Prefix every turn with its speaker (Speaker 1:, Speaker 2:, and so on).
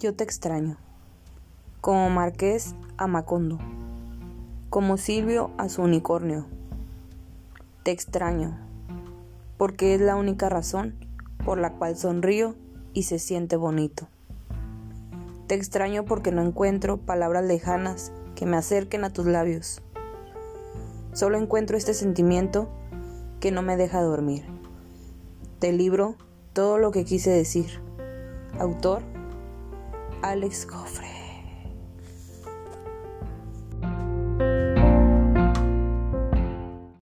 Speaker 1: Yo te extraño, como Marqués a Macondo, como Silvio a su unicornio. Te extraño, porque es la única razón por la cual sonrío y se siente bonito. Te extraño porque no encuentro palabras lejanas que me acerquen a tus labios. Solo encuentro este sentimiento que no me deja dormir. Te libro todo lo que quise decir. Autor Alex Goffre.